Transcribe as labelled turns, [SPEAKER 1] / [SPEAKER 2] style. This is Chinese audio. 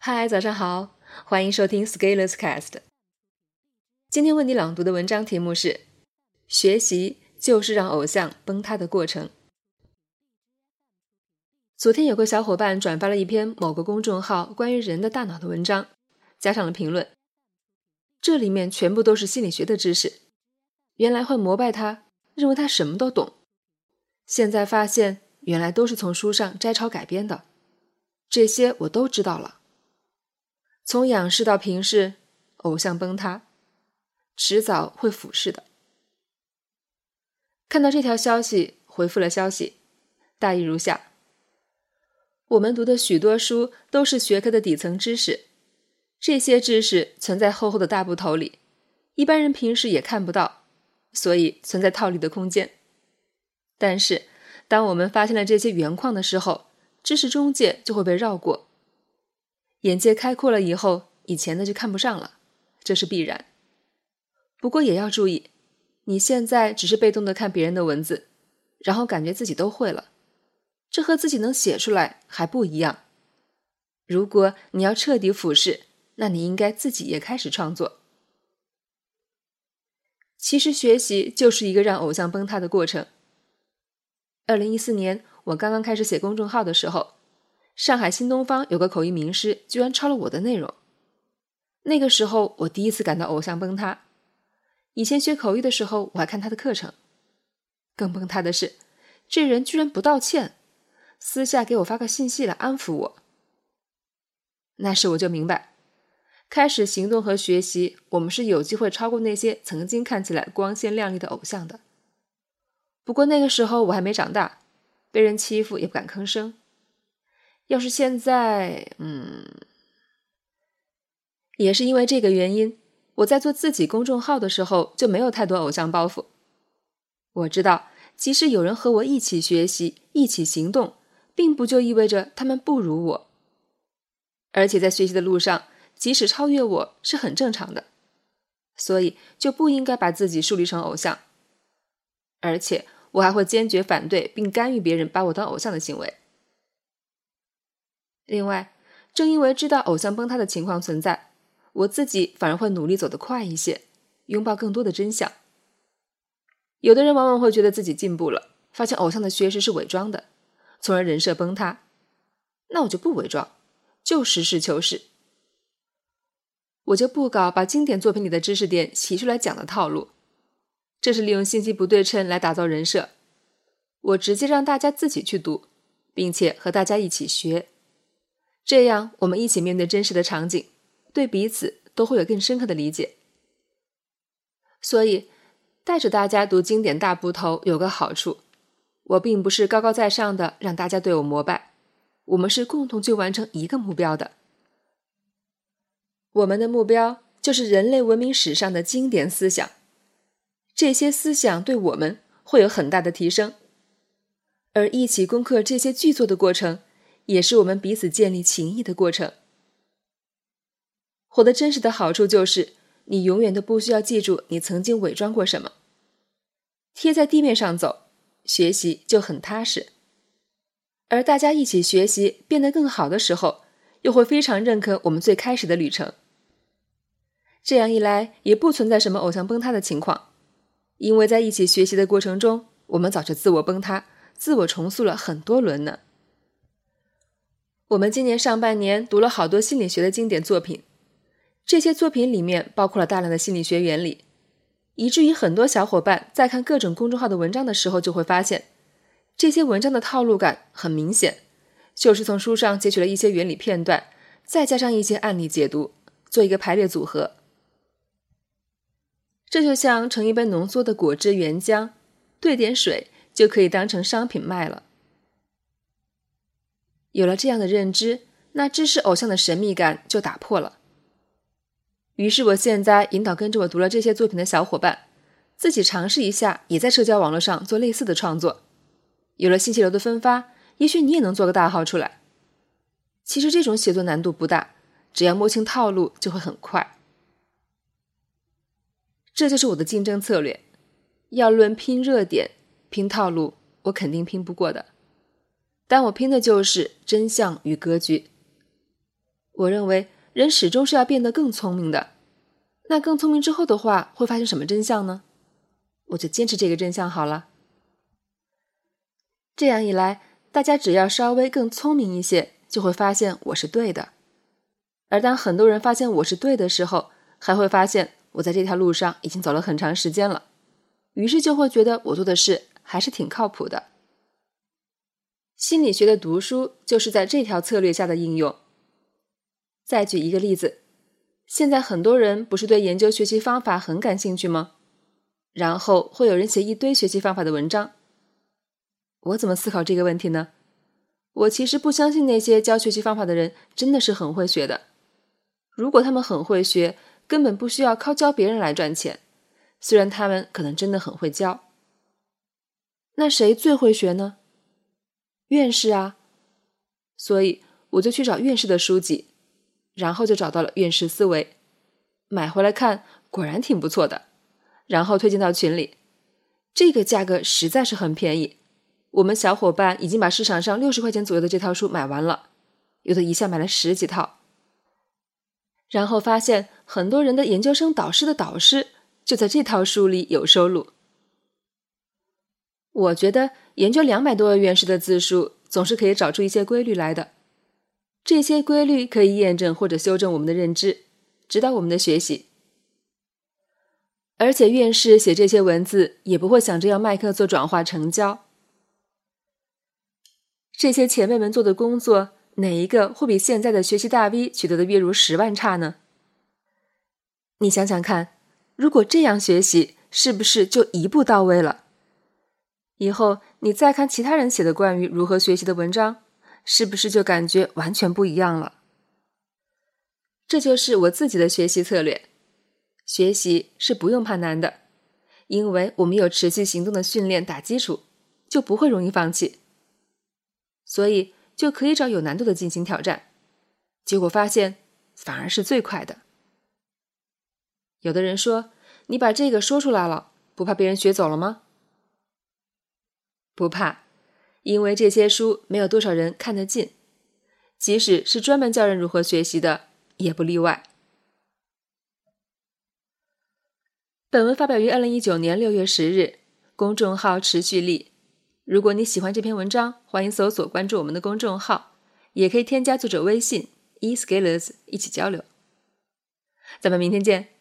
[SPEAKER 1] 嗨，早上好，欢迎收听 Scalers Cast。今天为你朗读的文章题目是“学习就是让偶像崩塌的过程”。昨天有个小伙伴转发了一篇某个公众号关于人的大脑的文章，加上了评论，这里面全部都是心理学的知识。原来会膜拜他，认为他什么都懂，现在发现原来都是从书上摘抄改编的，这些我都知道了。从仰视到平视，偶像崩塌，迟早会俯视的。看到这条消息，回复了消息，大意如下：我们读的许多书都是学科的底层知识，这些知识存在厚厚的大部头里，一般人平时也看不到，所以存在套利的空间。但是，当我们发现了这些原矿的时候，知识中介就会被绕过。眼界开阔了以后，以前的就看不上了，这是必然。不过也要注意，你现在只是被动的看别人的文字，然后感觉自己都会了，这和自己能写出来还不一样。如果你要彻底俯视，那你应该自己也开始创作。其实学习就是一个让偶像崩塌的过程。二零一四年，我刚刚开始写公众号的时候。上海新东方有个口译名师，居然抄了我的内容。那个时候，我第一次感到偶像崩塌。以前学口译的时候，我还看他的课程。更崩塌的是，这人居然不道歉，私下给我发个信息来安抚我。那时我就明白，开始行动和学习，我们是有机会超过那些曾经看起来光鲜亮丽的偶像的。不过那个时候我还没长大，被人欺负也不敢吭声。要是现在，嗯，也是因为这个原因，我在做自己公众号的时候就没有太多偶像包袱。我知道，即使有人和我一起学习、一起行动，并不就意味着他们不如我。而且在学习的路上，即使超越我是很正常的，所以就不应该把自己树立成偶像。而且我还会坚决反对并干预别人把我当偶像的行为。另外，正因为知道偶像崩塌的情况存在，我自己反而会努力走得快一些，拥抱更多的真相。有的人往往会觉得自己进步了，发现偶像的学识是伪装的，从而人设崩塌。那我就不伪装，就实事求是。我就不搞把经典作品里的知识点提出来讲的套路，这是利用信息不对称来打造人设。我直接让大家自己去读，并且和大家一起学。这样，我们一起面对真实的场景，对彼此都会有更深刻的理解。所以，带着大家读经典大部头有个好处，我并不是高高在上的让大家对我膜拜，我们是共同去完成一个目标的。我们的目标就是人类文明史上的经典思想，这些思想对我们会有很大的提升，而一起攻克这些巨作的过程。也是我们彼此建立情谊的过程。活得真实的好处就是，你永远都不需要记住你曾经伪装过什么。贴在地面上走，学习就很踏实。而大家一起学习变得更好的时候，又会非常认可我们最开始的旅程。这样一来，也不存在什么偶像崩塌的情况，因为在一起学习的过程中，我们早就自我崩塌、自我重塑了很多轮呢。我们今年上半年读了好多心理学的经典作品，这些作品里面包括了大量的心理学原理，以至于很多小伙伴在看各种公众号的文章的时候，就会发现这些文章的套路感很明显，就是从书上截取了一些原理片段，再加上一些案例解读，做一个排列组合。这就像盛一杯浓缩的果汁原浆，兑点水就可以当成商品卖了。有了这样的认知，那知识偶像的神秘感就打破了。于是，我现在引导跟着我读了这些作品的小伙伴，自己尝试一下，也在社交网络上做类似的创作。有了信息流的分发，也许你也能做个大号出来。其实这种写作难度不大，只要摸清套路，就会很快。这就是我的竞争策略。要论拼热点、拼套路，我肯定拼不过的。但我拼的就是真相与格局。我认为人始终是要变得更聪明的。那更聪明之后的话，会发生什么真相呢？我就坚持这个真相好了。这样一来，大家只要稍微更聪明一些，就会发现我是对的。而当很多人发现我是对的时候，还会发现我在这条路上已经走了很长时间了，于是就会觉得我做的事还是挺靠谱的。心理学的读书就是在这条策略下的应用。再举一个例子，现在很多人不是对研究学习方法很感兴趣吗？然后会有人写一堆学习方法的文章。我怎么思考这个问题呢？我其实不相信那些教学习方法的人真的是很会学的。如果他们很会学，根本不需要靠教别人来赚钱。虽然他们可能真的很会教，那谁最会学呢？院士啊，所以我就去找院士的书籍，然后就找到了《院士思维》，买回来看，果然挺不错的，然后推荐到群里。这个价格实在是很便宜，我们小伙伴已经把市场上六十块钱左右的这套书买完了，有的一下买了十几套。然后发现很多人的研究生导师的导师就在这套书里有收录。我觉得研究两百多位院士的字数，总是可以找出一些规律来的。这些规律可以验证或者修正我们的认知，指导我们的学习。而且院士写这些文字，也不会想着要卖课做转化成交。这些前辈们做的工作，哪一个会比现在的学习大 V 取得的月入十万差呢？你想想看，如果这样学习，是不是就一步到位了？以后你再看其他人写的关于如何学习的文章，是不是就感觉完全不一样了？这就是我自己的学习策略。学习是不用怕难的，因为我们有持续行动的训练打基础，就不会容易放弃。所以就可以找有难度的进行挑战，结果发现反而是最快的。有的人说：“你把这个说出来了，不怕被人学走了吗？”不怕，因为这些书没有多少人看得进，即使是专门教人如何学习的，也不例外。本文发表于二零一九年六月十日，公众号持续力。如果你喜欢这篇文章，欢迎搜索关注我们的公众号，也可以添加作者微信 e scalers 一起交流。咱们明天见。